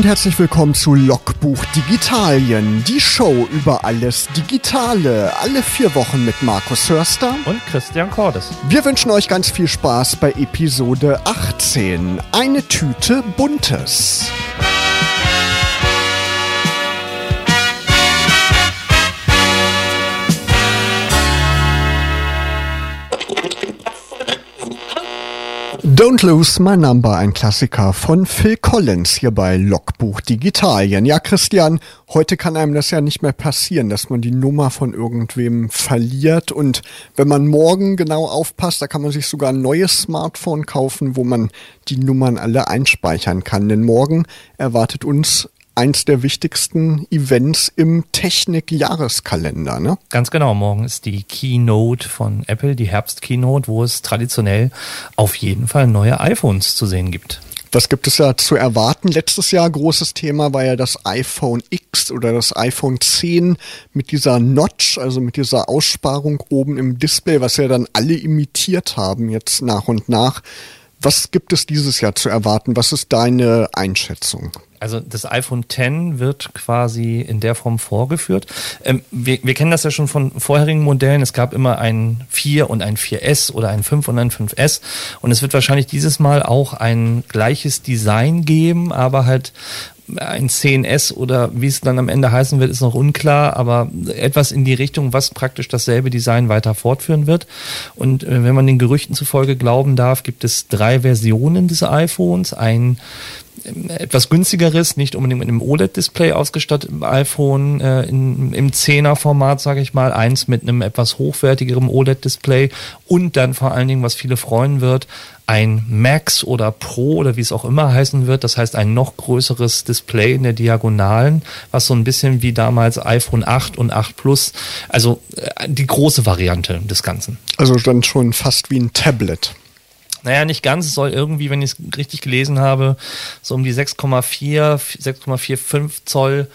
und herzlich willkommen zu Logbuch Digitalien, die Show über alles Digitale, alle vier Wochen mit Markus Hörster und Christian Cordes. Wir wünschen euch ganz viel Spaß bei Episode 18, eine Tüte Buntes. Don't Lose My Number, ein Klassiker von Phil Collins hier bei Logbuch Digitalien. Ja, Christian, heute kann einem das ja nicht mehr passieren, dass man die Nummer von irgendwem verliert und wenn man morgen genau aufpasst, da kann man sich sogar ein neues Smartphone kaufen, wo man die Nummern alle einspeichern kann. Denn morgen erwartet uns eins der wichtigsten Events im Technik-Jahreskalender, ne? Ganz genau. Morgen ist die Keynote von Apple, die Herbst-Keynote, wo es traditionell auf jeden Fall neue iPhones zu sehen gibt. Was gibt es ja zu erwarten? Letztes Jahr großes Thema war ja das iPhone X oder das iPhone 10 mit dieser Notch, also mit dieser Aussparung oben im Display, was ja dann alle imitiert haben jetzt nach und nach. Was gibt es dieses Jahr zu erwarten? Was ist deine Einschätzung? Also das iPhone X wird quasi in der Form vorgeführt. Ähm, wir, wir kennen das ja schon von vorherigen Modellen. Es gab immer ein 4 und ein 4S oder ein 5 und ein 5S. Und es wird wahrscheinlich dieses Mal auch ein gleiches Design geben, aber halt ein 10S oder wie es dann am Ende heißen wird, ist noch unklar, aber etwas in die Richtung, was praktisch dasselbe Design weiter fortführen wird. Und äh, wenn man den Gerüchten zufolge glauben darf, gibt es drei Versionen des iPhones. Ein etwas günstigeres, nicht unbedingt mit einem OLED-Display ausgestattetem iPhone äh, in, im 10er-Format, sage ich mal, eins mit einem etwas hochwertigeren OLED-Display und dann vor allen Dingen, was viele freuen wird, ein Max oder Pro oder wie es auch immer heißen wird, das heißt ein noch größeres Display in der Diagonalen, was so ein bisschen wie damals iPhone 8 und 8 Plus, also äh, die große Variante des Ganzen. Also dann schon fast wie ein Tablet. Naja, nicht ganz. Es soll irgendwie, wenn ich es richtig gelesen habe, so um die 6,4, 6,45 Zoll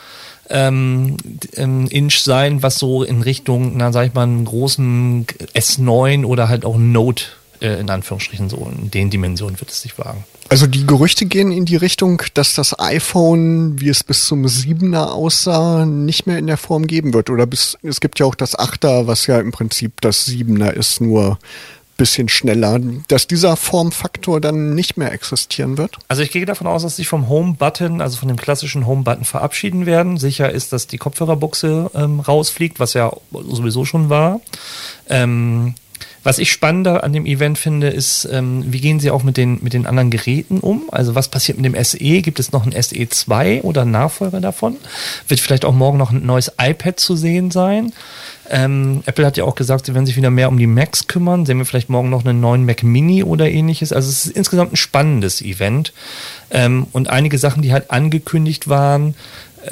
ähm, ähm, Inch sein, was so in Richtung, na sag ich mal, einen großen S9 oder halt auch Note äh, in Anführungsstrichen so in den Dimensionen wird es sich wagen. Also die Gerüchte gehen in die Richtung, dass das iPhone, wie es bis zum 7er aussah, nicht mehr in der Form geben wird. Oder bis, es gibt ja auch das 8er, was ja im Prinzip das 7er ist, nur bisschen schneller, dass dieser Formfaktor dann nicht mehr existieren wird? Also ich gehe davon aus, dass sie vom Home-Button, also von dem klassischen Home-Button verabschieden werden. Sicher ist, dass die Kopfhörerbuchse ähm, rausfliegt, was ja sowieso schon war. Ähm, was ich spannender an dem Event finde, ist, ähm, wie gehen Sie auch mit den, mit den anderen Geräten um? Also was passiert mit dem SE? Gibt es noch ein SE 2 oder einen Nachfolger davon? Wird vielleicht auch morgen noch ein neues iPad zu sehen sein? Ähm, Apple hat ja auch gesagt, sie werden sich wieder mehr um die Macs kümmern. Sehen wir vielleicht morgen noch einen neuen Mac Mini oder ähnliches. Also es ist insgesamt ein spannendes Event. Ähm, und einige Sachen, die halt angekündigt waren,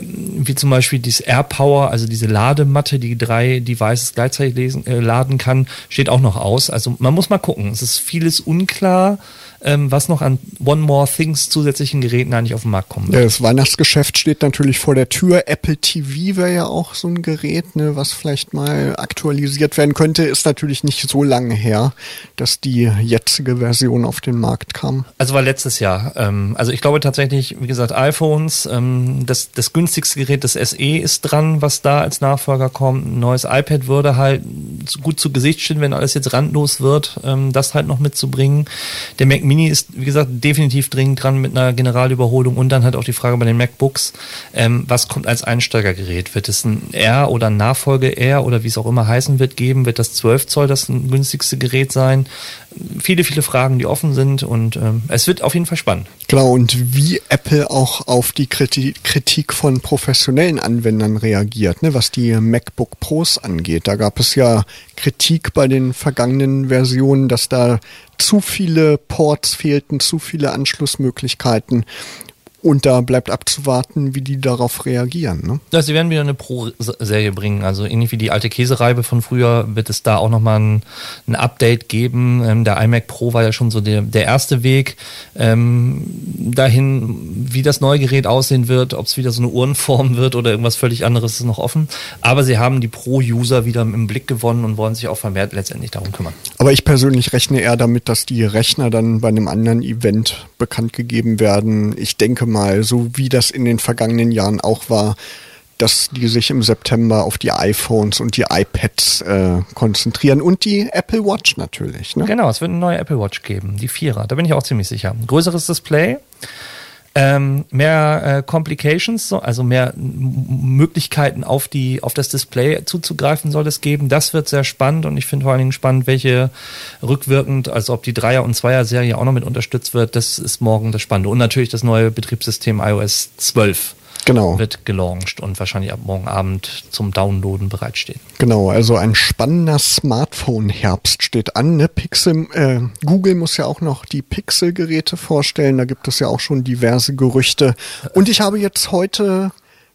wie zum Beispiel dieses AirPower, also diese Ladematte, die drei Devices gleichzeitig lesen, äh, laden kann, steht auch noch aus. Also man muss mal gucken. Es ist vieles unklar ähm, was noch an One More Things zusätzlichen Geräten eigentlich auf den Markt kommen wird. Ja, das Weihnachtsgeschäft steht natürlich vor der Tür. Apple TV wäre ja auch so ein Gerät, ne, was vielleicht mal aktualisiert werden könnte. Ist natürlich nicht so lange her, dass die jetzige Version auf den Markt kam. Also war letztes Jahr. Ähm, also ich glaube tatsächlich, wie gesagt, iPhones, ähm, das, das günstigste Gerät, das SE ist dran, was da als Nachfolger kommt. Ein neues iPad würde halt gut zu Gesicht stehen, wenn alles jetzt randlos wird, ähm, das halt noch mitzubringen. Der Mac Mini ist, wie gesagt, definitiv dringend dran mit einer Generalüberholung und dann halt auch die Frage bei den MacBooks, ähm, was kommt als Einsteigergerät? Wird es ein R oder ein Nachfolge R oder wie es auch immer heißen wird geben? Wird das 12 Zoll das günstigste Gerät sein? Viele, viele Fragen, die offen sind und ähm, es wird auf jeden Fall spannend. Genau, und wie Apple auch auf die Kritik von professionellen Anwendern reagiert, ne, was die MacBook Pros angeht. Da gab es ja Kritik bei den vergangenen Versionen, dass da zu viele Ports fehlten, zu viele Anschlussmöglichkeiten. Und da bleibt abzuwarten, wie die darauf reagieren. Ne? Ja, sie werden wieder eine Pro-Serie bringen. Also ähnlich wie die alte Käsereibe von früher wird es da auch nochmal ein, ein Update geben. Ähm, der iMac Pro war ja schon so der, der erste Weg ähm, dahin, wie das neue Gerät aussehen wird, ob es wieder so eine Uhrenform wird oder irgendwas völlig anderes ist noch offen. Aber sie haben die Pro-User wieder im Blick gewonnen und wollen sich auch vermehrt letztendlich darum kümmern. Aber ich persönlich rechne eher damit, dass die Rechner dann bei einem anderen Event bekannt gegeben werden. Ich denke mal, so wie das in den vergangenen Jahren auch war, dass die sich im September auf die iPhones und die iPads äh, konzentrieren und die Apple Watch natürlich. Ne? Genau, es wird eine neue Apple Watch geben, die Vierer, da bin ich auch ziemlich sicher. größeres Display, ähm, mehr äh, Complications, also mehr Möglichkeiten auf die auf das Display zuzugreifen soll es geben. Das wird sehr spannend und ich finde vor allen Dingen spannend, welche rückwirkend, also ob die Dreier- und Zweier-Serie auch noch mit unterstützt wird. Das ist morgen das Spannende und natürlich das neue Betriebssystem iOS 12 genau. wird gelauncht und wahrscheinlich ab morgen Abend zum Downloaden bereitstehen. Genau, also ein spannender Smartphone-Herbst steht an. Ne? Pixel, äh, Google muss ja auch noch die Pixel-Geräte vorstellen. Da gibt es ja auch schon diverse Gerüchte. Und ich habe jetzt heute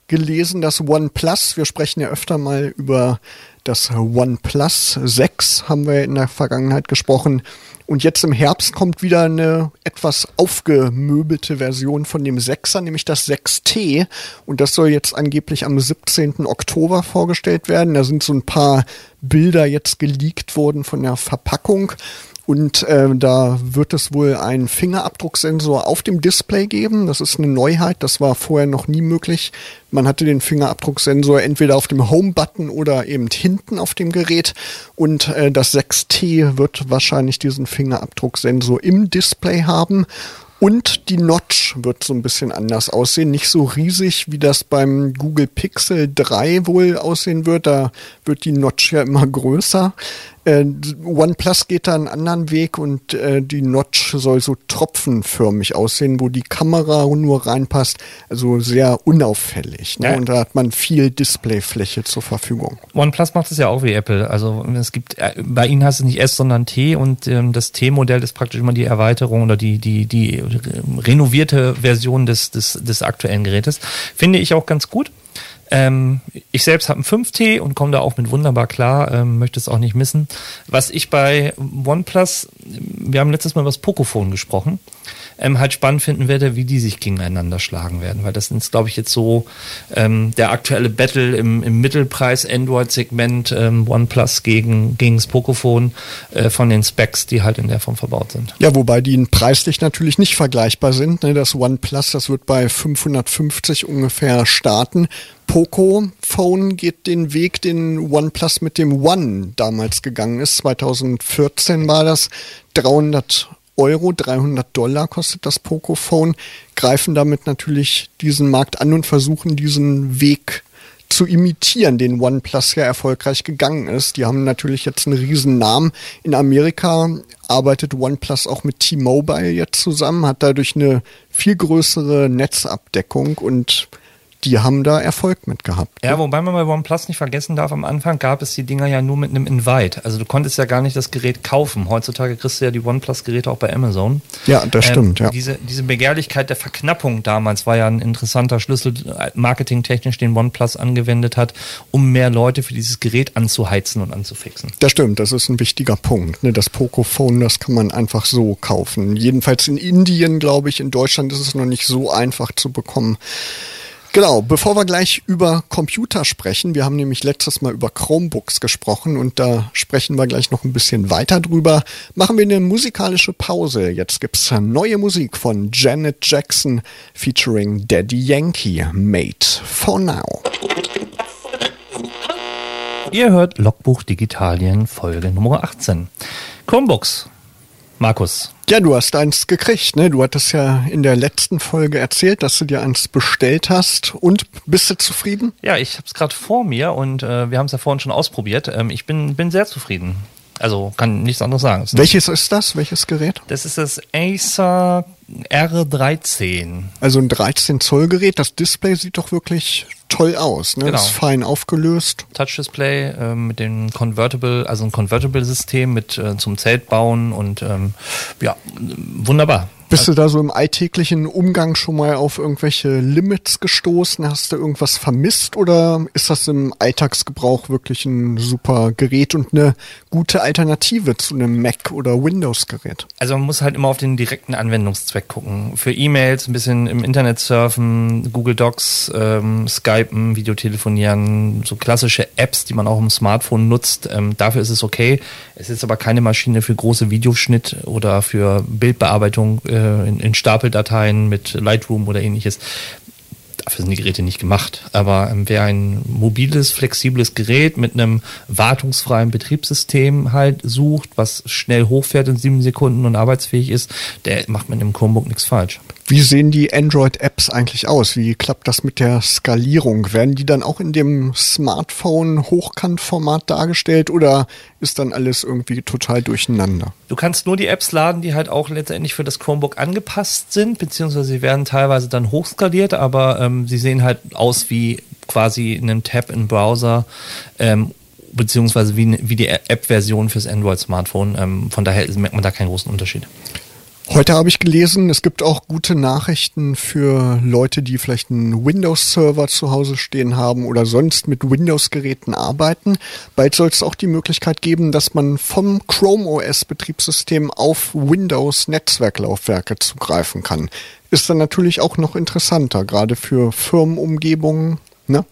gelesen, dass OnePlus, wir sprechen ja öfter mal über das OnePlus 6, haben wir in der Vergangenheit gesprochen, und jetzt im Herbst kommt wieder eine etwas aufgemöbelte Version von dem 6er, nämlich das 6T. Und das soll jetzt angeblich am 17. Oktober vorgestellt werden. Da sind so ein paar Bilder jetzt geleakt worden von der Verpackung. Und äh, da wird es wohl einen Fingerabdrucksensor auf dem Display geben. Das ist eine Neuheit. Das war vorher noch nie möglich. Man hatte den Fingerabdrucksensor entweder auf dem Home-Button oder eben hinten auf dem Gerät. Und äh, das 6T wird wahrscheinlich diesen Fingerabdrucksensor im Display haben. Und die Notch wird so ein bisschen anders aussehen. Nicht so riesig, wie das beim Google Pixel 3 wohl aussehen wird. Da wird die Notch ja immer größer. Äh, OnePlus geht da einen anderen Weg und äh, die Notch soll so tropfenförmig aussehen, wo die Kamera nur reinpasst. Also sehr unauffällig. Ne? Ja. Und da hat man viel Displayfläche zur Verfügung. OnePlus macht es ja auch wie Apple. Also es gibt, äh, bei ihnen heißt es nicht S, sondern T und ähm, das T-Modell ist praktisch immer die Erweiterung oder die, die, die renovierte Version des, des, des aktuellen Gerätes. Finde ich auch ganz gut. Ähm, ich selbst habe einen 5T und komme da auch mit wunderbar klar, ähm, möchte es auch nicht missen. Was ich bei OnePlus, wir haben letztes Mal über das Pocophone gesprochen, ähm, halt spannend finden werde, wie die sich gegeneinander schlagen werden, weil das ist, glaube ich, jetzt so ähm, der aktuelle Battle im, im Mittelpreis-Android-Segment ähm, OnePlus gegen, gegen das Pocophone äh, von den Specs, die halt in der Form verbaut sind. Ja, wobei die preislich natürlich nicht vergleichbar sind. Ne? Das OnePlus, das wird bei 550 ungefähr starten Poco Phone geht den Weg, den OnePlus mit dem One damals gegangen ist. 2014 war das 300 Euro, 300 Dollar kostet das Poco Phone, greifen damit natürlich diesen Markt an und versuchen diesen Weg zu imitieren, den OnePlus ja erfolgreich gegangen ist. Die haben natürlich jetzt einen riesen Namen. In Amerika arbeitet OnePlus auch mit T-Mobile jetzt zusammen, hat dadurch eine viel größere Netzabdeckung und die haben da Erfolg mit gehabt. Ja, wobei man bei OnePlus nicht vergessen darf, am Anfang gab es die Dinger ja nur mit einem Invite. Also du konntest ja gar nicht das Gerät kaufen. Heutzutage kriegst du ja die OnePlus-Geräte auch bei Amazon. Ja, das ähm, stimmt, ja. Diese, diese Begehrlichkeit der Verknappung damals war ja ein interessanter Schlüssel, marketingtechnisch, den OnePlus angewendet hat, um mehr Leute für dieses Gerät anzuheizen und anzufixen. Das stimmt, das ist ein wichtiger Punkt. Ne? Das Pocophone, das kann man einfach so kaufen. Jedenfalls in Indien, glaube ich, in Deutschland ist es noch nicht so einfach zu bekommen. Genau, bevor wir gleich über Computer sprechen, wir haben nämlich letztes Mal über Chromebooks gesprochen und da sprechen wir gleich noch ein bisschen weiter drüber, machen wir eine musikalische Pause. Jetzt gibt's neue Musik von Janet Jackson featuring Daddy Yankee, Made for Now. Ihr hört Logbuch Digitalien Folge Nummer 18. Chromebooks. Markus, ja, du hast eins gekriegt, ne? Du hattest ja in der letzten Folge erzählt, dass du dir eins bestellt hast. Und bist du zufrieden? Ja, ich habe es gerade vor mir und äh, wir haben es ja vorhin schon ausprobiert. Ähm, ich bin, bin sehr zufrieden. Also kann nichts anderes sagen. Welches ist das? Welches Gerät? Das ist das Acer R13. Also ein 13 Zoll Gerät. Das Display sieht doch wirklich toll aus. Ne? Genau. Ist fein aufgelöst. Touch Display äh, mit dem Convertible, also ein Convertible System mit äh, zum Zeltbauen und ähm, ja wunderbar. Bist du da so im alltäglichen Umgang schon mal auf irgendwelche Limits gestoßen? Hast du irgendwas vermisst oder ist das im Alltagsgebrauch wirklich ein super Gerät und eine gute Alternative zu einem Mac oder Windows-Gerät? Also man muss halt immer auf den direkten Anwendungszweck weggucken. Für E-Mails ein bisschen im Internet surfen, Google Docs, ähm, Skypen, Videotelefonieren, so klassische Apps, die man auch im Smartphone nutzt. Ähm, dafür ist es okay. Es ist aber keine Maschine für große Videoschnitt oder für Bildbearbeitung äh, in, in Stapeldateien mit Lightroom oder ähnliches dafür sind die Geräte nicht gemacht. Aber ähm, wer ein mobiles, flexibles Gerät mit einem wartungsfreien Betriebssystem halt sucht, was schnell hochfährt in sieben Sekunden und arbeitsfähig ist, der macht mit einem Chromebook nichts falsch. Wie sehen die Android-Apps eigentlich aus? Wie klappt das mit der Skalierung? Werden die dann auch in dem Smartphone-Hochkantformat dargestellt oder ist dann alles irgendwie total durcheinander? Du kannst nur die Apps laden, die halt auch letztendlich für das Chromebook angepasst sind, beziehungsweise sie werden teilweise dann hochskaliert, aber ähm, sie sehen halt aus wie quasi einen Tab im Browser ähm, beziehungsweise wie, wie die App-Version fürs Android-Smartphone. Ähm, von daher merkt man da keinen großen Unterschied. Heute habe ich gelesen, es gibt auch gute Nachrichten für Leute, die vielleicht einen Windows-Server zu Hause stehen haben oder sonst mit Windows-Geräten arbeiten. Bald soll es auch die Möglichkeit geben, dass man vom Chrome OS-Betriebssystem auf Windows-Netzwerklaufwerke zugreifen kann. Ist dann natürlich auch noch interessanter, gerade für Firmenumgebungen. Ne?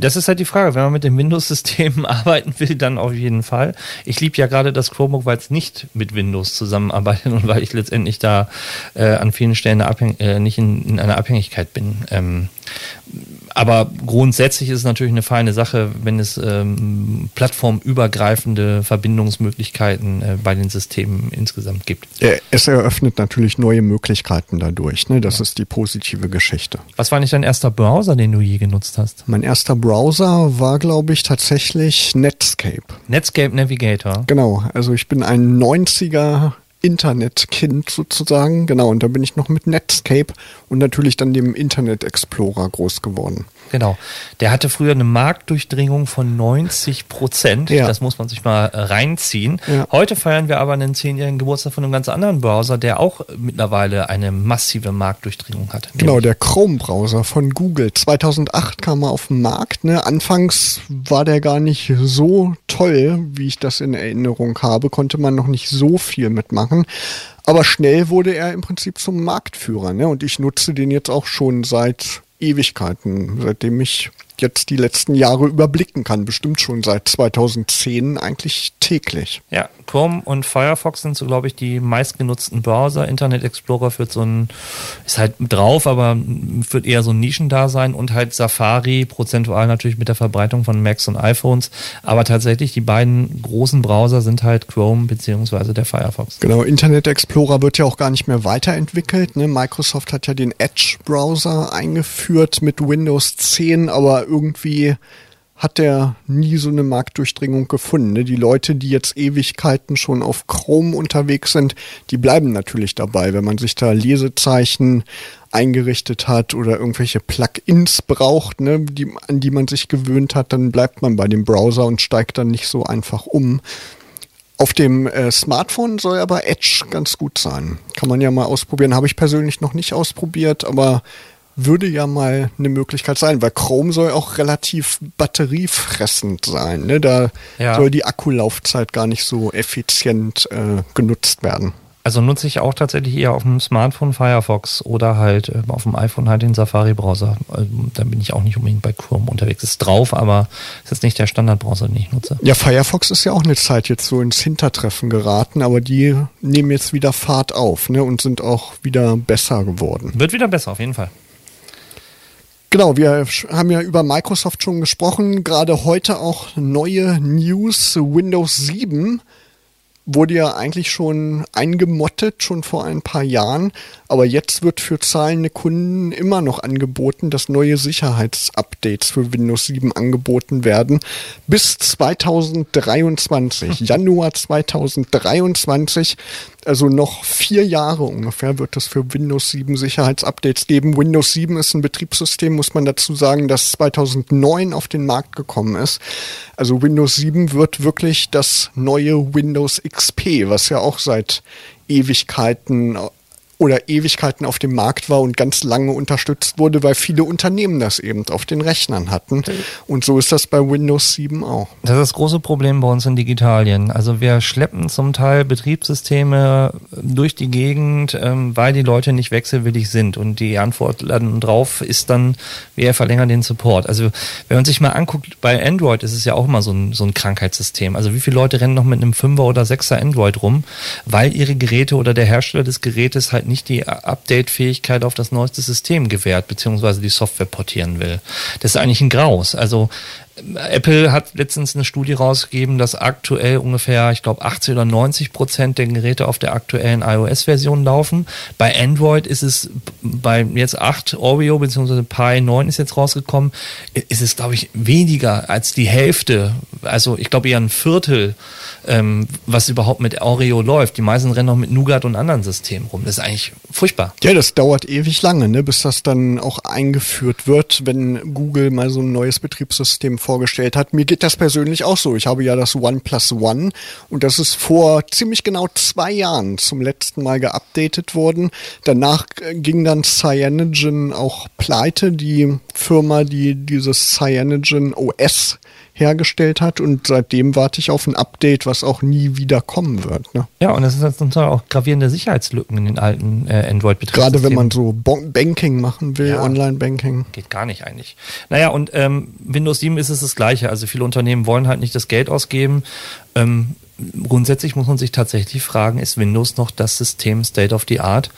Das ist halt die Frage. Wenn man mit dem Windows-System arbeiten will, dann auf jeden Fall. Ich liebe ja gerade das Chromebook, weil es nicht mit Windows zusammenarbeitet und weil ich letztendlich da äh, an vielen Stellen äh, nicht in, in, einer Abhängigkeit bin. Ähm, aber grundsätzlich ist es natürlich eine feine Sache, wenn es ähm, plattformübergreifende Verbindungsmöglichkeiten äh, bei den Systemen insgesamt gibt. Es eröffnet natürlich neue Möglichkeiten dadurch. Ne? Das ja. ist die positive Geschichte. Was war nicht dein erster Browser, den du je genutzt hast? Mein erster Browser war, glaube ich, tatsächlich Netscape. Netscape Navigator. Genau. Also ich bin ein 90er Internetkind sozusagen. Genau, und da bin ich noch mit Netscape und natürlich dann dem Internet Explorer groß geworden. Genau. Der hatte früher eine Marktdurchdringung von 90 Prozent. Ja. Das muss man sich mal reinziehen. Ja. Heute feiern wir aber einen zehnjährigen Geburtstag von einem ganz anderen Browser, der auch mittlerweile eine massive Marktdurchdringung hat. Genau, der Chrome-Browser von Google. 2008 kam er auf den Markt. Ne? Anfangs war der gar nicht so toll, wie ich das in Erinnerung habe. Konnte man noch nicht so viel mitmachen. Aber schnell wurde er im Prinzip zum Marktführer. Ne? Und ich nutze den jetzt auch schon seit Ewigkeiten, seitdem ich jetzt die letzten Jahre überblicken kann. Bestimmt schon seit 2010 eigentlich täglich. Ja, Chrome und Firefox sind so, glaube ich, die meistgenutzten Browser. Internet Explorer führt so ein, ist halt drauf, aber führt eher so ein Nischendasein und halt Safari, prozentual natürlich mit der Verbreitung von Macs und iPhones. Aber tatsächlich die beiden großen Browser sind halt Chrome beziehungsweise der Firefox. Genau, Internet Explorer wird ja auch gar nicht mehr weiterentwickelt. Ne? Microsoft hat ja den Edge-Browser eingeführt mit Windows 10, aber irgendwie hat er nie so eine Marktdurchdringung gefunden. Ne? Die Leute, die jetzt Ewigkeiten schon auf Chrome unterwegs sind, die bleiben natürlich dabei. Wenn man sich da Lesezeichen eingerichtet hat oder irgendwelche Plugins braucht, ne, die, an die man sich gewöhnt hat, dann bleibt man bei dem Browser und steigt dann nicht so einfach um. Auf dem äh, Smartphone soll aber Edge ganz gut sein. Kann man ja mal ausprobieren. Habe ich persönlich noch nicht ausprobiert, aber würde ja mal eine Möglichkeit sein, weil Chrome soll auch relativ batteriefressend sein. Ne? Da ja. soll die Akkulaufzeit gar nicht so effizient äh, genutzt werden. Also nutze ich auch tatsächlich eher auf dem Smartphone Firefox oder halt äh, auf dem iPhone halt den Safari-Browser. Also, da bin ich auch nicht unbedingt bei Chrome unterwegs. Ist drauf, aber es ist nicht der Standardbrowser, den ich nutze. Ja, Firefox ist ja auch eine Zeit jetzt so ins Hintertreffen geraten, aber die nehmen jetzt wieder Fahrt auf ne, und sind auch wieder besser geworden. Wird wieder besser, auf jeden Fall. Genau, wir haben ja über Microsoft schon gesprochen. Gerade heute auch neue News. Windows 7 wurde ja eigentlich schon eingemottet, schon vor ein paar Jahren. Aber jetzt wird für zahlende Kunden immer noch angeboten, dass neue Sicherheitsupdates für Windows 7 angeboten werden. Bis 2023, Januar 2023 also noch vier Jahre ungefähr wird es für Windows 7 Sicherheitsupdates geben. Windows 7 ist ein Betriebssystem, muss man dazu sagen, das 2009 auf den Markt gekommen ist. Also Windows 7 wird wirklich das neue Windows XP, was ja auch seit Ewigkeiten oder Ewigkeiten auf dem Markt war und ganz lange unterstützt wurde, weil viele Unternehmen das eben auf den Rechnern hatten. Und so ist das bei Windows 7 auch. Das ist das große Problem bei uns in Digitalien. Also wir schleppen zum Teil Betriebssysteme durch die Gegend, ähm, weil die Leute nicht wechselwillig sind. Und die Antwort dann drauf ist dann, wir verlängern den Support. Also wenn man sich mal anguckt, bei Android ist es ja auch immer so ein, so ein Krankheitssystem. Also wie viele Leute rennen noch mit einem 5er oder 6er Android rum, weil ihre Geräte oder der Hersteller des Gerätes halt nicht die Update-Fähigkeit auf das neueste System gewährt, beziehungsweise die Software portieren will. Das ist eigentlich ein Graus. Also Apple hat letztens eine Studie rausgegeben, dass aktuell ungefähr, ich glaube, 80 oder 90 Prozent der Geräte auf der aktuellen iOS-Version laufen. Bei Android ist es bei jetzt 8 Oreo bzw. Pi 9 ist jetzt rausgekommen, ist es, glaube ich, weniger als die Hälfte. Also ich glaube eher ein Viertel, ähm, was überhaupt mit Oreo läuft. Die meisten rennen noch mit Nougat und anderen Systemen rum. Das ist eigentlich furchtbar. Ja, das dauert ewig lange, ne, bis das dann auch eingeführt wird, wenn Google mal so ein neues Betriebssystem vorgestellt hat. Mir geht das persönlich auch so. Ich habe ja das OnePlus One und das ist vor ziemlich genau zwei Jahren zum letzten Mal geupdatet worden. Danach ging dann Cyanogen auch pleite, die Firma, die dieses Cyanogen OS hergestellt hat und seitdem warte ich auf ein Update, was auch nie wieder kommen wird. Ne? Ja, und das ist zum Teil auch gravierende Sicherheitslücken in den alten äh, Android-Betriebssystemen. Gerade wenn man so Bon Banking machen will, ja, Online-Banking. Geht gar nicht eigentlich. Naja, und ähm, Windows 7 ist es das Gleiche. Also viele Unternehmen wollen halt nicht das Geld ausgeben. Ähm, grundsätzlich muss man sich tatsächlich fragen, ist Windows noch das System State of the Art?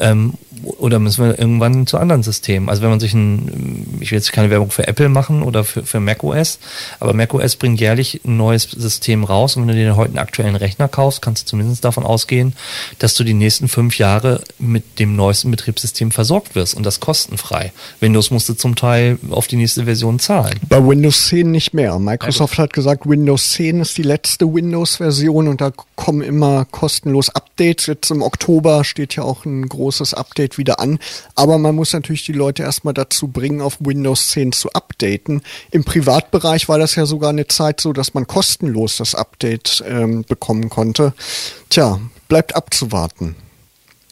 Ähm, oder müssen wir irgendwann zu anderen Systemen? Also wenn man sich ein, ich will jetzt keine Werbung für Apple machen oder für, für macOS, aber macOS bringt jährlich ein neues System raus und wenn du dir heute einen aktuellen Rechner kaufst, kannst du zumindest davon ausgehen, dass du die nächsten fünf Jahre mit dem neuesten Betriebssystem versorgt wirst und das kostenfrei. Windows musste zum Teil auf die nächste Version zahlen. Bei Windows 10 nicht mehr. Microsoft also, hat gesagt, Windows 10 ist die letzte Windows-Version und da kommen immer kostenlos Updates. Jetzt im Oktober steht ja auch ein großes Update wieder an. Aber man muss natürlich die Leute erstmal dazu bringen, auf Windows 10 zu updaten. Im Privatbereich war das ja sogar eine Zeit so, dass man kostenlos das Update ähm, bekommen konnte. Tja, bleibt abzuwarten.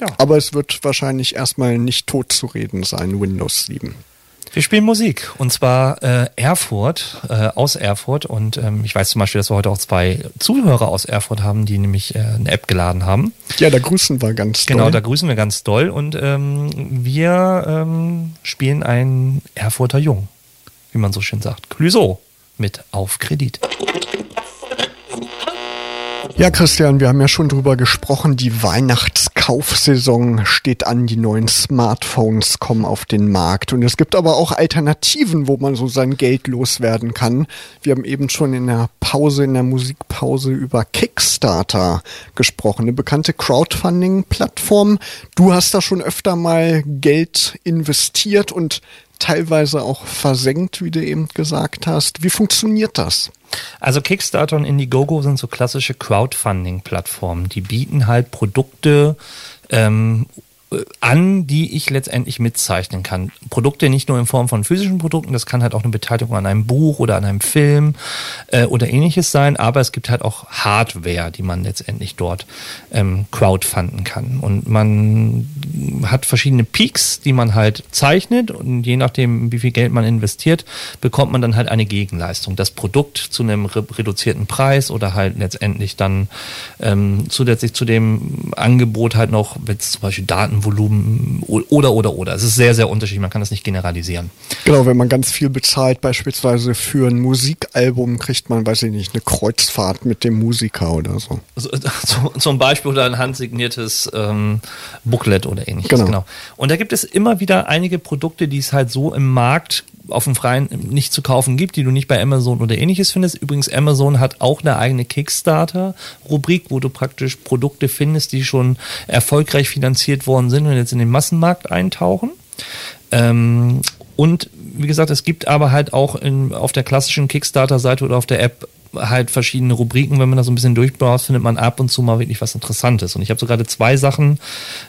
Ja. Aber es wird wahrscheinlich erstmal nicht tot zu reden sein, Windows 7. Wir spielen Musik und zwar äh, Erfurt, äh, aus Erfurt und ähm, ich weiß zum Beispiel, dass wir heute auch zwei Zuhörer aus Erfurt haben, die nämlich äh, eine App geladen haben. Ja, da grüßen wir ganz genau, doll. Genau, da grüßen wir ganz doll und ähm, wir ähm, spielen einen Erfurter Jung, wie man so schön sagt. Clüso mit Auf Kredit. Ja, Christian, wir haben ja schon drüber gesprochen. Die Weihnachtskaufsaison steht an. Die neuen Smartphones kommen auf den Markt. Und es gibt aber auch Alternativen, wo man so sein Geld loswerden kann. Wir haben eben schon in der Pause, in der Musikpause über Kickstarter gesprochen. Eine bekannte Crowdfunding-Plattform. Du hast da schon öfter mal Geld investiert und teilweise auch versenkt, wie du eben gesagt hast. Wie funktioniert das? Also Kickstarter und Indiegogo sind so klassische Crowdfunding-Plattformen. Die bieten halt Produkte ähm, an, die ich letztendlich mitzeichnen kann. Produkte nicht nur in Form von physischen Produkten, das kann halt auch eine Beteiligung an einem Buch oder an einem Film äh, oder ähnliches sein, aber es gibt halt auch Hardware, die man letztendlich dort ähm, crowdfunden kann. Und man hat verschiedene Peaks, die man halt zeichnet und je nachdem, wie viel Geld man investiert, bekommt man dann halt eine Gegenleistung. Das Produkt zu einem re reduzierten Preis oder halt letztendlich dann ähm, zusätzlich zu dem Angebot halt noch, wenn es zum Beispiel Daten Volumen oder, oder, oder. Es ist sehr, sehr unterschiedlich. Man kann das nicht generalisieren. Genau, wenn man ganz viel bezahlt, beispielsweise für ein Musikalbum, kriegt man, weiß ich nicht, eine Kreuzfahrt mit dem Musiker oder so. Also, zum Beispiel oder ein handsigniertes ähm, Booklet oder ähnliches. Genau. genau. Und da gibt es immer wieder einige Produkte, die es halt so im Markt auf dem Freien nicht zu kaufen gibt, die du nicht bei Amazon oder ähnliches findest. Übrigens, Amazon hat auch eine eigene Kickstarter-Rubrik, wo du praktisch Produkte findest, die schon erfolgreich finanziert worden sind und jetzt in den Massenmarkt eintauchen. Ähm, und wie gesagt, es gibt aber halt auch in, auf der klassischen Kickstarter-Seite oder auf der App halt verschiedene Rubriken. Wenn man da so ein bisschen durchbraucht, findet man ab und zu mal wirklich was Interessantes. Und ich habe so gerade zwei Sachen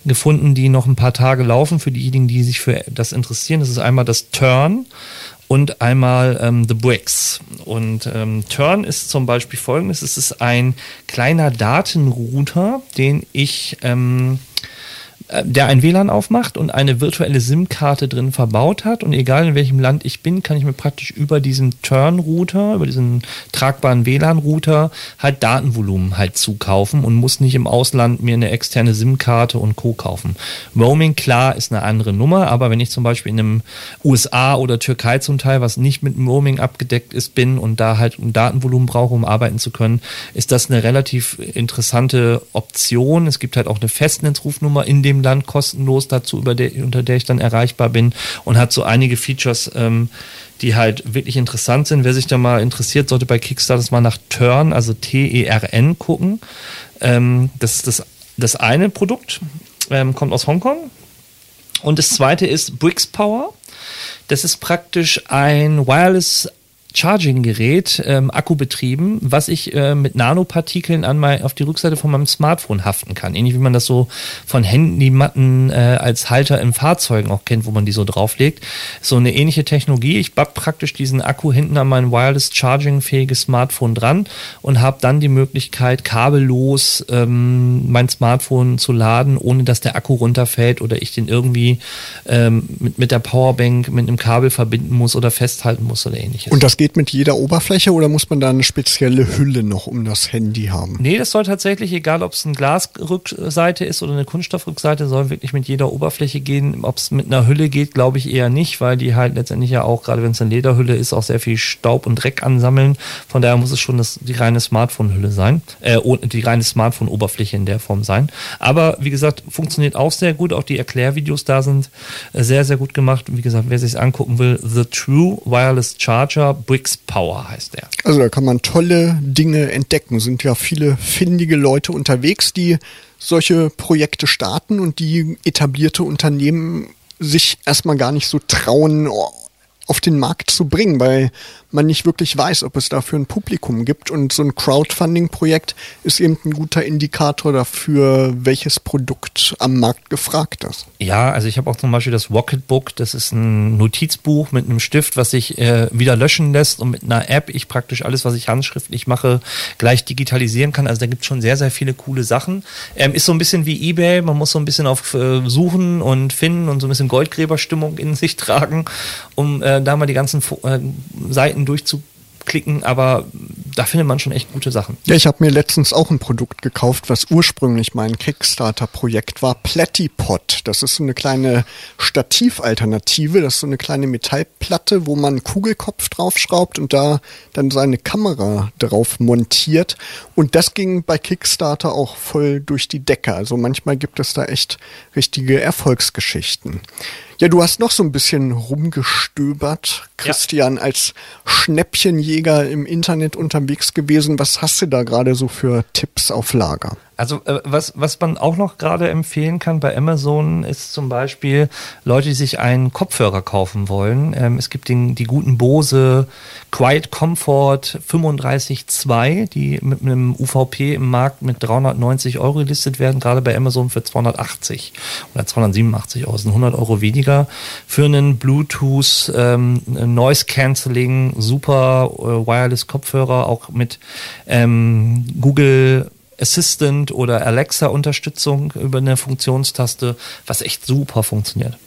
gefunden, die noch ein paar Tage laufen für diejenigen, die sich für das interessieren. Das ist einmal das Turn und einmal ähm, The Bricks. Und ähm, Turn ist zum Beispiel folgendes: Es ist ein kleiner Datenrouter, den ich ähm, äh, der ein WLAN aufmacht und eine virtuelle SIM-Karte drin verbaut hat. Und egal in welchem Land ich bin, kann ich mir praktisch über diesen Turn-Router, über diesen tragbaren WLAN-Router halt Datenvolumen halt zukaufen und muss nicht im Ausland mir eine externe SIM-Karte und Co. kaufen. Roaming, klar, ist eine andere Nummer, aber wenn ich zum Beispiel in einem USA oder Türkei zum Teil, was nicht mit Roaming abgedeckt ist, bin und da halt ein Datenvolumen brauche, um arbeiten zu können, ist das eine relativ interessante Option. Es gibt halt auch eine Festnetzrufnummer in dem Land kostenlos dazu, der, unter der ich dann erreichbar bin und hat so einige Features, ähm, die halt wirklich interessant sind. Wer sich da mal interessiert, sollte bei Kickstarter mal nach Turn, also T-E-R-N gucken. Ähm, das ist das, das eine Produkt, ähm, kommt aus Hongkong. Und das zweite ist Bricks Power. Das ist praktisch ein Wireless Charging-Gerät, ähm, akkubetrieben, was ich äh, mit Nanopartikeln an mein, auf die Rückseite von meinem Smartphone haften kann. Ähnlich wie man das so von Handymatten äh, als Halter in Fahrzeugen auch kennt, wo man die so drauflegt. So eine ähnliche Technologie. Ich bapp praktisch diesen Akku hinten an mein Wireless Charging-fähiges Smartphone dran und habe dann die Möglichkeit, kabellos ähm, mein Smartphone zu laden, ohne dass der Akku runterfällt oder ich den irgendwie ähm, mit, mit der Powerbank mit einem Kabel verbinden muss oder festhalten muss oder ähnliches. Und das geht geht mit jeder Oberfläche oder muss man da eine spezielle Hülle noch um das Handy haben? Nee, das soll tatsächlich, egal ob es eine Glasrückseite ist oder eine Kunststoffrückseite, soll wirklich mit jeder Oberfläche gehen. Ob es mit einer Hülle geht, glaube ich eher nicht, weil die halt letztendlich ja auch, gerade wenn es eine Lederhülle ist, auch sehr viel Staub und Dreck ansammeln. Von daher muss es schon das, die reine Smartphone-Hülle sein, äh, die reine Smartphone-Oberfläche in der Form sein. Aber wie gesagt, funktioniert auch sehr gut. Auch die Erklärvideos da sind äh, sehr, sehr gut gemacht. Wie gesagt, wer sich angucken will, The True Wireless Charger Bricks Power heißt er. Also da kann man tolle Dinge entdecken. Sind ja viele findige Leute unterwegs, die solche Projekte starten und die etablierte Unternehmen sich erstmal gar nicht so trauen, auf den Markt zu bringen, weil man nicht wirklich weiß, ob es dafür ein Publikum gibt. Und so ein Crowdfunding-Projekt ist eben ein guter Indikator dafür, welches Produkt am Markt gefragt ist. Ja, also ich habe auch zum Beispiel das Rocketbook. Das ist ein Notizbuch mit einem Stift, was sich äh, wieder löschen lässt und mit einer App ich praktisch alles, was ich handschriftlich mache, gleich digitalisieren kann. Also da gibt es schon sehr, sehr viele coole Sachen. Ähm, ist so ein bisschen wie Ebay. Man muss so ein bisschen auf äh, Suchen und Finden und so ein bisschen Goldgräberstimmung in sich tragen, um äh, da mal die ganzen äh, Seiten durchzuklicken, aber da findet man schon echt gute Sachen. Ja, ich habe mir letztens auch ein Produkt gekauft, was ursprünglich mein Kickstarter-Projekt war, Platypod. Das ist so eine kleine Stativ-Alternative. Das ist so eine kleine Metallplatte, wo man einen Kugelkopf draufschraubt und da dann seine Kamera drauf montiert. Und das ging bei Kickstarter auch voll durch die Decke. Also manchmal gibt es da echt richtige Erfolgsgeschichten. Ja, du hast noch so ein bisschen rumgestöbert, Christian, ja. als Schnäppchenjäger im Internet unterwegs gewesen. Was hast du da gerade so für Tipps auf Lager? Also äh, was, was man auch noch gerade empfehlen kann bei Amazon ist zum Beispiel Leute, die sich einen Kopfhörer kaufen wollen. Ähm, es gibt den, die guten Bose Quiet Comfort 35.2, die mit einem UVP im Markt mit 390 Euro gelistet werden, gerade bei Amazon für 280 oder 287 Euro, sind 100 Euro weniger für einen Bluetooth ähm, Noise Cancelling super äh, Wireless Kopfhörer, auch mit ähm, Google Assistant oder Alexa-Unterstützung über eine Funktionstaste, was echt super funktioniert.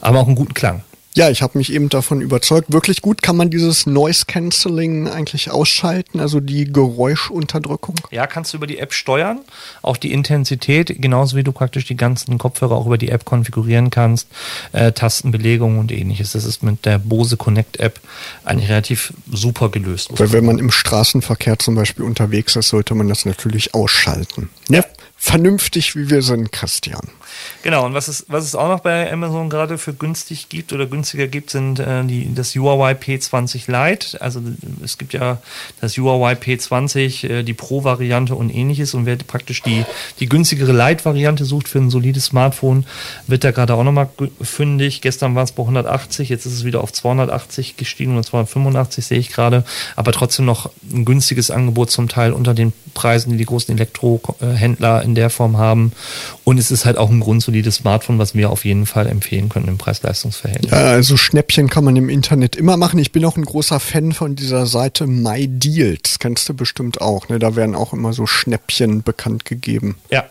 Aber auch einen guten Klang. Ja, ich habe mich eben davon überzeugt. Wirklich gut kann man dieses Noise Cancelling eigentlich ausschalten, also die Geräuschunterdrückung. Ja, kannst du über die App steuern, auch die Intensität, genauso wie du praktisch die ganzen Kopfhörer auch über die App konfigurieren kannst, äh, Tastenbelegung und ähnliches. Das ist mit der Bose Connect App eigentlich relativ super gelöst. Weil wenn man im Straßenverkehr zum Beispiel unterwegs ist, sollte man das natürlich ausschalten. Ja, vernünftig, wie wir sind, Christian. Genau, und was es, was es auch noch bei Amazon gerade für günstig gibt oder günstiger gibt, sind äh, die, das Huawei P20 Lite. Also es gibt ja das Huawei P20, äh, die Pro-Variante und ähnliches. Und wer praktisch die, die günstigere Lite-Variante sucht für ein solides Smartphone, wird da gerade auch nochmal fündig. Gestern war es bei 180, jetzt ist es wieder auf 280 gestiegen und 285 sehe ich gerade. Aber trotzdem noch ein günstiges Angebot zum Teil unter den Preisen, die die großen Elektrohändler in der Form haben. Und es ist halt auch ein grundsolides Smartphone, was wir auf jeden Fall empfehlen können im Preis-Leistungs-Verhältnis. Ja, also Schnäppchen kann man im Internet immer machen. Ich bin auch ein großer Fan von dieser Seite MyDeals. Kennst du bestimmt auch, ne? Da werden auch immer so Schnäppchen bekannt gegeben. Ja,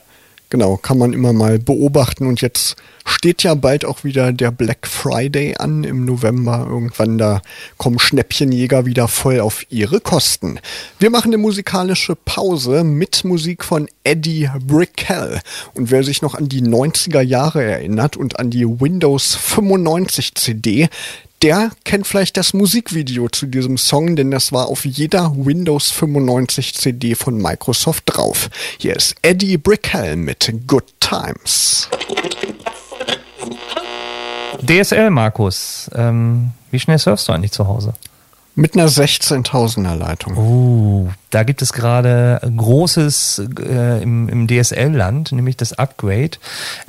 Genau, kann man immer mal beobachten. Und jetzt steht ja bald auch wieder der Black Friday an im November. Irgendwann da kommen Schnäppchenjäger wieder voll auf ihre Kosten. Wir machen eine musikalische Pause mit Musik von Eddie Brickell. Und wer sich noch an die 90er Jahre erinnert und an die Windows 95 CD, der kennt vielleicht das Musikvideo zu diesem Song, denn das war auf jeder Windows 95 CD von Microsoft drauf. Hier ist Eddie Brickell mit Good Times. DSL, Markus. Ähm, wie schnell surfst du eigentlich zu Hause? Mit einer 16.000er Leitung. Oh, da gibt es gerade Großes äh, im, im DSL-Land, nämlich das Upgrade.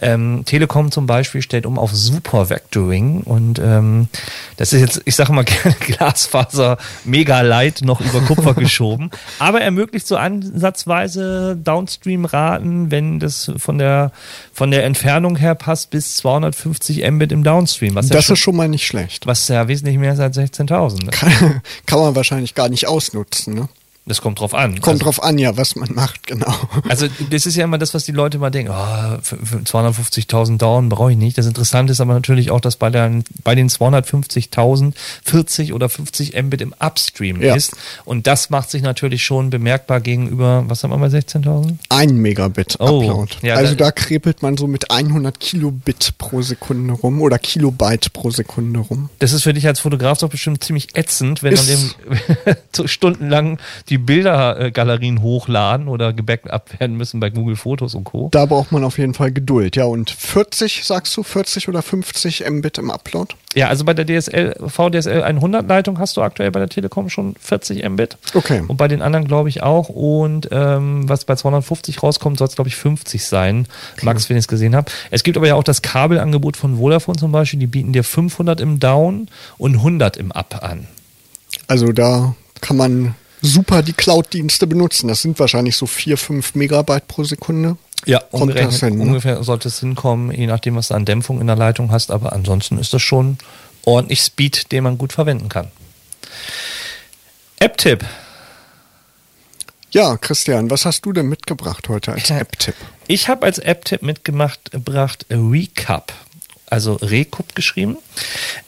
Ähm, Telekom zum Beispiel stellt um auf Super Vectoring und ähm, das ist jetzt, ich sage mal gerne Glasfaser mega light noch über Kupfer geschoben, aber ermöglicht so ansatzweise Downstream-Raten, wenn das von der von der Entfernung her passt, bis 250 Mbit im Downstream. Das ja schon, ist schon mal nicht schlecht. Was ja wesentlich mehr ist als 16.000. Kann, kann man wahrscheinlich gar nicht ausnutzen, ne? Das kommt drauf an. Kommt also, drauf an, ja, was man macht, genau. Also das ist ja immer das, was die Leute mal denken, oh, 250.000 Down brauche ich nicht. Das Interessante ist aber natürlich auch, dass bei, der, bei den 250.000 40 oder 50 Mbit im Upstream ja. ist. Und das macht sich natürlich schon bemerkbar gegenüber, was haben wir bei 16.000? Ein Megabit oh, Upload. Ja, also da, da krepelt man so mit 100 Kilobit pro Sekunde rum oder Kilobyte pro Sekunde rum. Das ist für dich als Fotograf doch bestimmt ziemlich ätzend, wenn ist man dem stundenlang die Bildergalerien hochladen oder gebackupt werden müssen bei Google Fotos und Co. Da braucht man auf jeden Fall Geduld, ja. Und 40, sagst du, 40 oder 50 Mbit im Upload? Ja, also bei der DSL, VDSL 100 Leitung hast du aktuell bei der Telekom schon 40 Mbit. Okay. Und bei den anderen glaube ich auch. Und ähm, was bei 250 rauskommt, soll es glaube ich 50 sein. Okay. Max, wenn ich es gesehen habe. Es gibt aber ja auch das Kabelangebot von Vodafone zum Beispiel. Die bieten dir 500 im Down und 100 im Up an. Also da kann man super die Cloud-Dienste benutzen. Das sind wahrscheinlich so 4, 5 Megabyte pro Sekunde. Ja, hin, ne? ungefähr sollte es hinkommen, je nachdem, was du an Dämpfung in der Leitung hast. Aber ansonsten ist das schon ordentlich Speed, den man gut verwenden kann. App-Tipp. Ja, Christian, was hast du denn mitgebracht heute als App-Tipp? Ich habe als App-Tipp mitgebracht Recap also Recup geschrieben.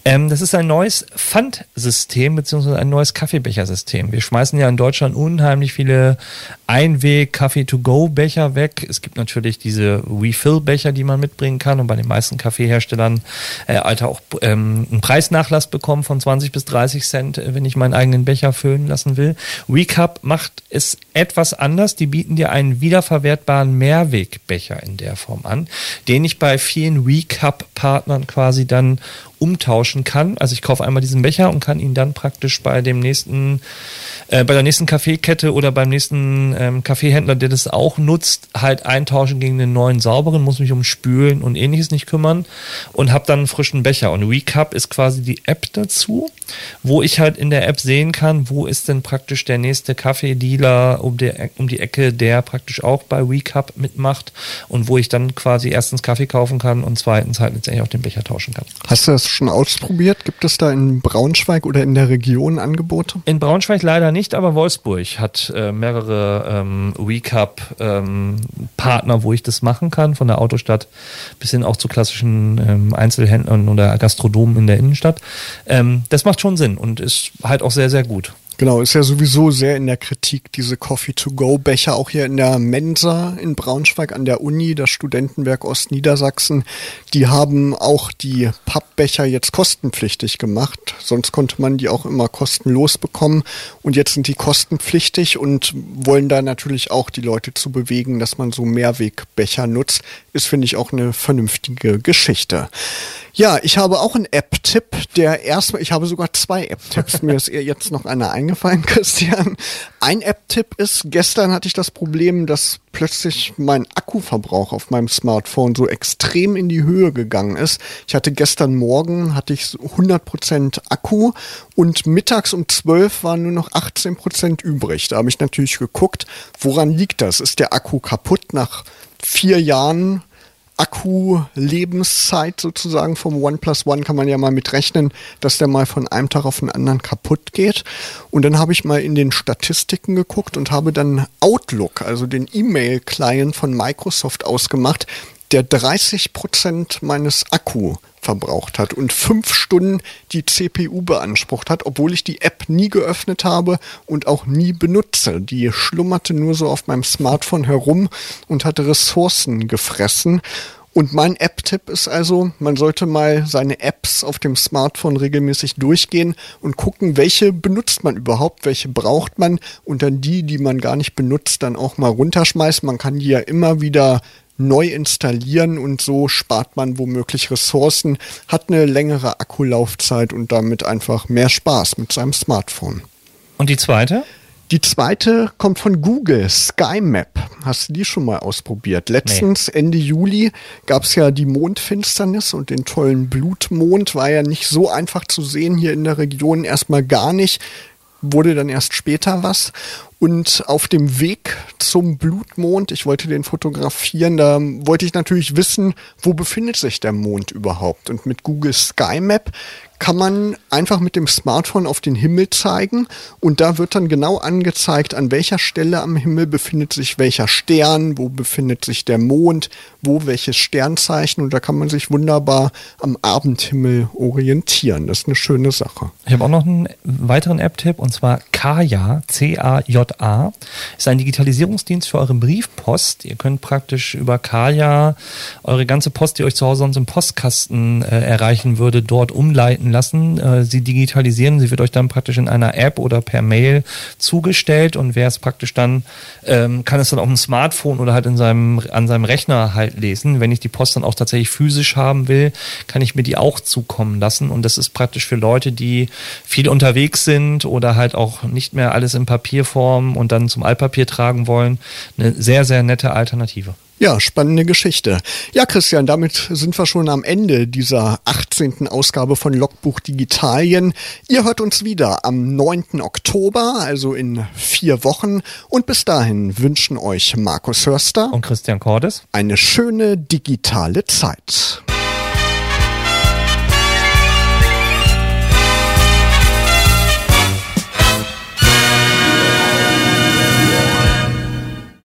Ähm, das ist ein neues Pfandsystem beziehungsweise ein neues Kaffeebechersystem. Wir schmeißen ja in Deutschland unheimlich viele Einweg-Kaffee-to-go-Becher weg. Es gibt natürlich diese Refill-Becher, die man mitbringen kann und bei den meisten Kaffeeherstellern äh, Alter auch ähm, einen Preisnachlass bekommen von 20 bis 30 Cent, äh, wenn ich meinen eigenen Becher füllen lassen will. Recap macht es etwas anders. Die bieten dir einen wiederverwertbaren Mehrwegbecher in der Form an, den ich bei vielen Recap-Partnern quasi dann umtauschen kann. Also ich kaufe einmal diesen Becher und kann ihn dann praktisch bei dem nächsten, äh, bei der nächsten Kaffeekette oder beim nächsten ähm, Kaffeehändler, der das auch nutzt, halt eintauschen gegen den neuen sauberen, muss mich um Spülen und ähnliches nicht kümmern und habe dann einen frischen Becher. Und Recap ist quasi die App dazu, wo ich halt in der App sehen kann, wo ist denn praktisch der nächste Kaffeedealer um die, um die Ecke, der praktisch auch bei Recap mitmacht und wo ich dann quasi erstens Kaffee kaufen kann und zweitens halt letztendlich auch den Becher tauschen kann. Hast du das schon ausprobiert? Gibt es da in Braunschweig oder in der Region Angebote? In Braunschweig leider nicht, aber Wolfsburg hat äh, mehrere ähm, Recap-Partner, ähm, wo ich das machen kann, von der Autostadt bis hin auch zu klassischen ähm, Einzelhändlern oder Gastronomen in der Innenstadt. Ähm, das macht schon Sinn und ist halt auch sehr, sehr gut. Genau, ist ja sowieso sehr in der Kritik, diese Coffee-to-go-Becher, auch hier in der Mensa in Braunschweig an der Uni, das Studentenwerk Ostniedersachsen, die haben auch die Pappbecher jetzt kostenpflichtig gemacht. Sonst konnte man die auch immer kostenlos bekommen. Und jetzt sind die kostenpflichtig und wollen da natürlich auch die Leute zu bewegen, dass man so Mehrwegbecher nutzt. Ist, finde ich, auch eine vernünftige Geschichte. Ja, ich habe auch einen App-Tipp, der erstmal, ich habe sogar zwei App-Tipps. Mir ist jetzt noch einer eingefallen, Christian. Ein App-Tipp ist, gestern hatte ich das Problem, dass plötzlich mein Akkuverbrauch auf meinem Smartphone so extrem in die Höhe gegangen ist. Ich hatte gestern Morgen, hatte ich 100% Akku und mittags um 12 waren nur noch 18% übrig. Da habe ich natürlich geguckt, woran liegt das? Ist der Akku kaputt nach vier Jahren Akku-Lebenszeit sozusagen vom OnePlus One kann man ja mal mitrechnen, dass der mal von einem Tag auf den anderen kaputt geht. Und dann habe ich mal in den Statistiken geguckt und habe dann Outlook, also den E-Mail-Client von Microsoft ausgemacht, der 30 Prozent meines Akku verbraucht hat und fünf Stunden die CPU beansprucht hat, obwohl ich die App nie geöffnet habe und auch nie benutze. Die schlummerte nur so auf meinem Smartphone herum und hatte Ressourcen gefressen. Und mein App-Tipp ist also, man sollte mal seine Apps auf dem Smartphone regelmäßig durchgehen und gucken, welche benutzt man überhaupt, welche braucht man und dann die, die man gar nicht benutzt, dann auch mal runterschmeißen. Man kann die ja immer wieder neu installieren und so spart man womöglich Ressourcen, hat eine längere Akkulaufzeit und damit einfach mehr Spaß mit seinem Smartphone. Und die zweite? Die zweite kommt von Google, SkyMap. Hast du die schon mal ausprobiert? Letztens, nee. Ende Juli, gab es ja die Mondfinsternis und den tollen Blutmond. War ja nicht so einfach zu sehen hier in der Region, erstmal gar nicht wurde dann erst später was. Und auf dem Weg zum Blutmond, ich wollte den fotografieren, da wollte ich natürlich wissen, wo befindet sich der Mond überhaupt. Und mit Google Sky Map kann man einfach mit dem Smartphone auf den Himmel zeigen und da wird dann genau angezeigt, an welcher Stelle am Himmel befindet sich welcher Stern, wo befindet sich der Mond, wo welches Sternzeichen und da kann man sich wunderbar am Abendhimmel orientieren. Das ist eine schöne Sache. Ich habe auch noch einen weiteren App-Tipp und zwar Kaya, C-A-J-A, ist ein Digitalisierungsdienst für eure Briefpost. Ihr könnt praktisch über Kaya eure ganze Post, die euch zu Hause sonst im Postkasten äh, erreichen würde, dort umleiten lassen. Äh, sie digitalisieren, sie wird euch dann praktisch in einer App oder per Mail zugestellt und wer es praktisch dann, ähm, kann es dann auf dem Smartphone oder halt in seinem, an seinem Rechner halt lesen. Wenn ich die Post dann auch tatsächlich physisch haben will, kann ich mir die auch zukommen lassen und das ist praktisch für Leute, die viel unterwegs sind oder halt auch nicht mehr alles in Papierform und dann zum Altpapier tragen wollen, eine sehr, sehr nette Alternative. Ja, spannende Geschichte. Ja, Christian, damit sind wir schon am Ende dieser 18. Ausgabe von Logbuch Digitalien. Ihr hört uns wieder am 9. Oktober, also in vier Wochen. Und bis dahin wünschen euch Markus Hörster und Christian Cordes eine schöne digitale Zeit.